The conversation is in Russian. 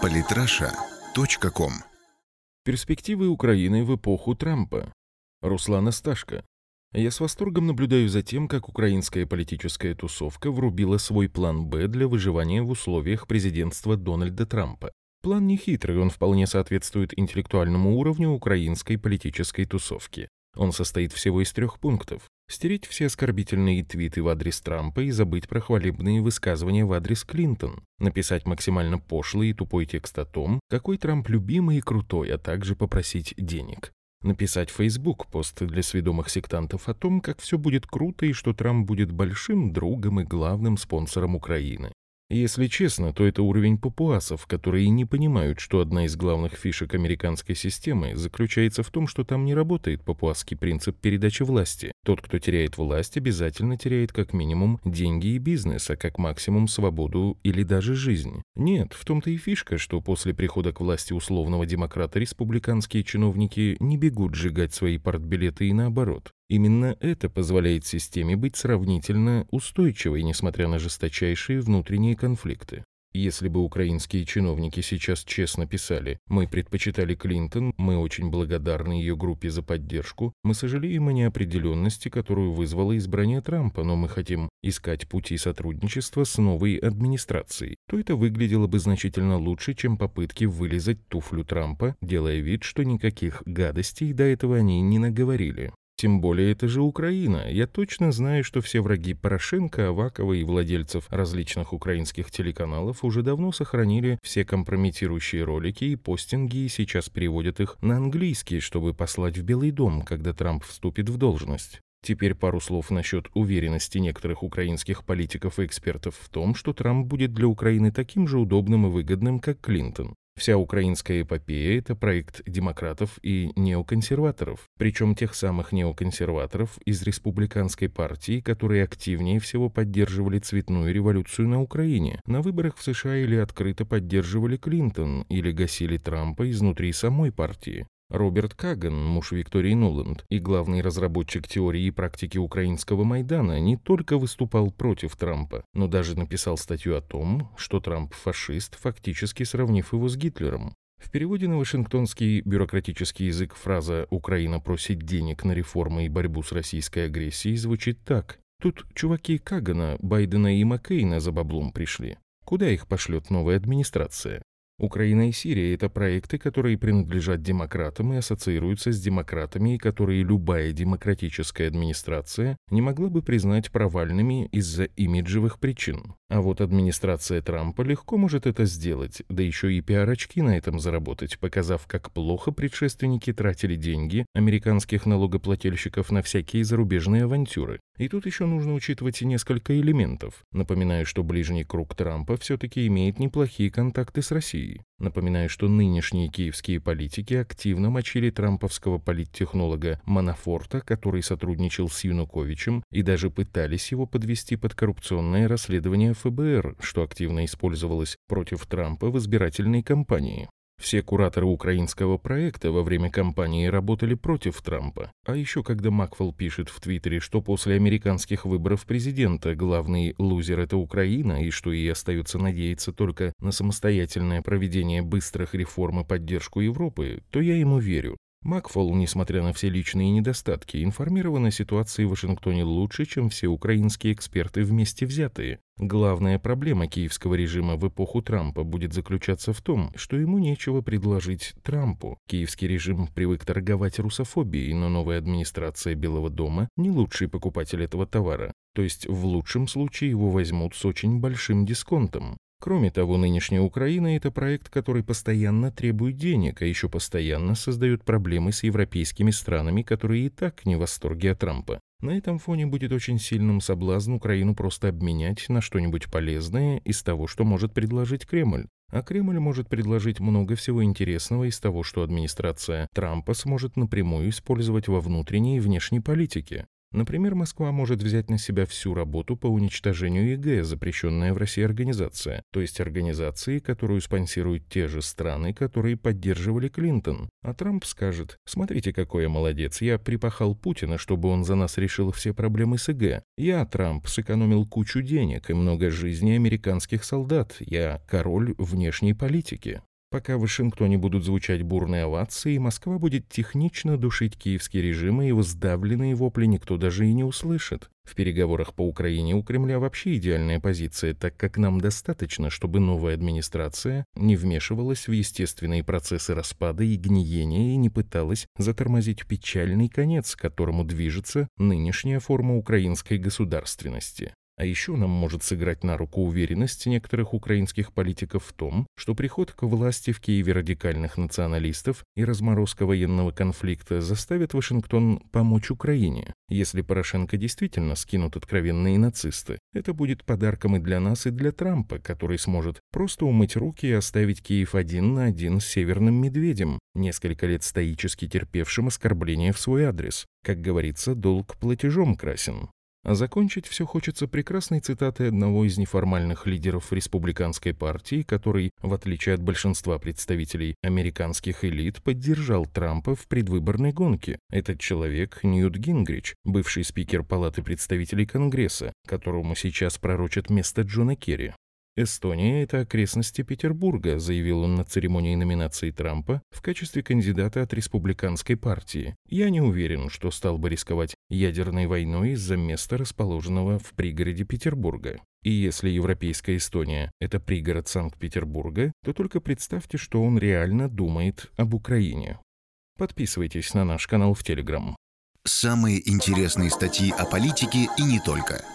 Политраша.ком Перспективы Украины в эпоху Трампа. Руслана Сташко. Я с восторгом наблюдаю за тем, как украинская политическая тусовка врубила свой план «Б» для выживания в условиях президентства Дональда Трампа. План не хитрый, он вполне соответствует интеллектуальному уровню украинской политической тусовки. Он состоит всего из трех пунктов. Стереть все оскорбительные твиты в адрес Трампа и забыть про хвалебные высказывания в адрес Клинтон. Написать максимально пошлый и тупой текст о том, какой Трамп любимый и крутой, а также попросить денег. Написать в Facebook пост для сведомых сектантов о том, как все будет круто и что Трамп будет большим другом и главным спонсором Украины. Если честно, то это уровень папуасов, которые не понимают, что одна из главных фишек американской системы заключается в том, что там не работает папуасский принцип передачи власти. Тот, кто теряет власть, обязательно теряет как минимум деньги и бизнес, а как максимум свободу или даже жизнь. Нет, в том-то и фишка, что после прихода к власти условного демократа республиканские чиновники не бегут сжигать свои партбилеты и наоборот. Именно это позволяет системе быть сравнительно устойчивой, несмотря на жесточайшие внутренние конфликты. Если бы украинские чиновники сейчас честно писали «Мы предпочитали Клинтон, мы очень благодарны ее группе за поддержку, мы сожалеем о неопределенности, которую вызвало избрание Трампа, но мы хотим искать пути сотрудничества с новой администрацией», то это выглядело бы значительно лучше, чем попытки вылезать туфлю Трампа, делая вид, что никаких гадостей до этого они не наговорили. Тем более это же Украина. Я точно знаю, что все враги Порошенко, Авакова и владельцев различных украинских телеканалов уже давно сохранили все компрометирующие ролики и постинги и сейчас переводят их на английский, чтобы послать в Белый дом, когда Трамп вступит в должность. Теперь пару слов насчет уверенности некоторых украинских политиков и экспертов в том, что Трамп будет для Украины таким же удобным и выгодным, как Клинтон. Вся украинская эпопея – это проект демократов и неоконсерваторов, причем тех самых неоконсерваторов из республиканской партии, которые активнее всего поддерживали цветную революцию на Украине, на выборах в США или открыто поддерживали Клинтон, или гасили Трампа изнутри самой партии. Роберт Каган, муж Виктории Нуланд и главный разработчик теории и практики украинского Майдана, не только выступал против Трампа, но даже написал статью о том, что Трамп фашист, фактически сравнив его с Гитлером. В переводе на вашингтонский бюрократический язык фраза «Украина просит денег на реформы и борьбу с российской агрессией» звучит так. Тут чуваки Кагана, Байдена и Маккейна за баблом пришли. Куда их пошлет новая администрация? Украина и Сирия – это проекты, которые принадлежат демократам и ассоциируются с демократами, и которые любая демократическая администрация не могла бы признать провальными из-за имиджевых причин. А вот администрация Трампа легко может это сделать, да еще и пиар-очки на этом заработать, показав, как плохо предшественники тратили деньги американских налогоплательщиков на всякие зарубежные авантюры. И тут еще нужно учитывать несколько элементов. Напоминаю, что ближний круг Трампа все-таки имеет неплохие контакты с Россией. Напоминаю, что нынешние киевские политики активно мочили трамповского политтехнолога Манафорта, который сотрудничал с Януковичем, и даже пытались его подвести под коррупционное расследование ФБР, что активно использовалось против Трампа в избирательной кампании. Все кураторы украинского проекта во время кампании работали против Трампа. А еще когда Макфол пишет в Твиттере, что после американских выборов президента главный лузер – это Украина, и что ей остается надеяться только на самостоятельное проведение быстрых реформ и поддержку Европы, то я ему верю. Макфол, несмотря на все личные недостатки, информирован о ситуации в Вашингтоне лучше, чем все украинские эксперты вместе взятые. Главная проблема киевского режима в эпоху Трампа будет заключаться в том, что ему нечего предложить Трампу. Киевский режим привык торговать русофобией, но новая администрация Белого дома не лучший покупатель этого товара. То есть в лучшем случае его возьмут с очень большим дисконтом. Кроме того, нынешняя Украина – это проект, который постоянно требует денег, а еще постоянно создает проблемы с европейскими странами, которые и так не в восторге от Трампа. На этом фоне будет очень сильным соблазн Украину просто обменять на что-нибудь полезное из того, что может предложить Кремль. А Кремль может предложить много всего интересного из того, что администрация Трампа сможет напрямую использовать во внутренней и внешней политике. Например, Москва может взять на себя всю работу по уничтожению ИГ, запрещенная в России организация, то есть организации, которую спонсируют те же страны, которые поддерживали Клинтон. А Трамп скажет, смотрите, какой я молодец, я припахал Путина, чтобы он за нас решил все проблемы с ИГ. Я, Трамп, сэкономил кучу денег и много жизней американских солдат. Я король внешней политики. Пока в Вашингтоне будут звучать бурные овации, Москва будет технично душить киевский режим, и его сдавленные вопли никто даже и не услышит. В переговорах по Украине у Кремля вообще идеальная позиция, так как нам достаточно, чтобы новая администрация не вмешивалась в естественные процессы распада и гниения и не пыталась затормозить печальный конец, к которому движется нынешняя форма украинской государственности. А еще нам может сыграть на руку уверенность некоторых украинских политиков в том, что приход к власти в Киеве радикальных националистов и разморозка военного конфликта заставит Вашингтон помочь Украине. Если Порошенко действительно скинут откровенные нацисты, это будет подарком и для нас, и для Трампа, который сможет просто умыть руки и оставить Киев один на один с северным медведем, несколько лет стоически терпевшим оскорбления в свой адрес. Как говорится, долг платежом красен. А закончить все хочется прекрасной цитатой одного из неформальных лидеров республиканской партии, который, в отличие от большинства представителей американских элит, поддержал Трампа в предвыборной гонке. Этот человек Ньют Гингрич, бывший спикер Палаты представителей Конгресса, которому сейчас пророчат место Джона Керри. «Эстония — это окрестности Петербурга», заявил он на церемонии номинации Трампа в качестве кандидата от республиканской партии. «Я не уверен, что стал бы рисковать ядерной войной из-за места, расположенного в пригороде Петербурга. И если Европейская Эстония — это пригород Санкт-Петербурга, то только представьте, что он реально думает об Украине. Подписывайтесь на наш канал в Телеграм. Самые интересные статьи о политике и не только –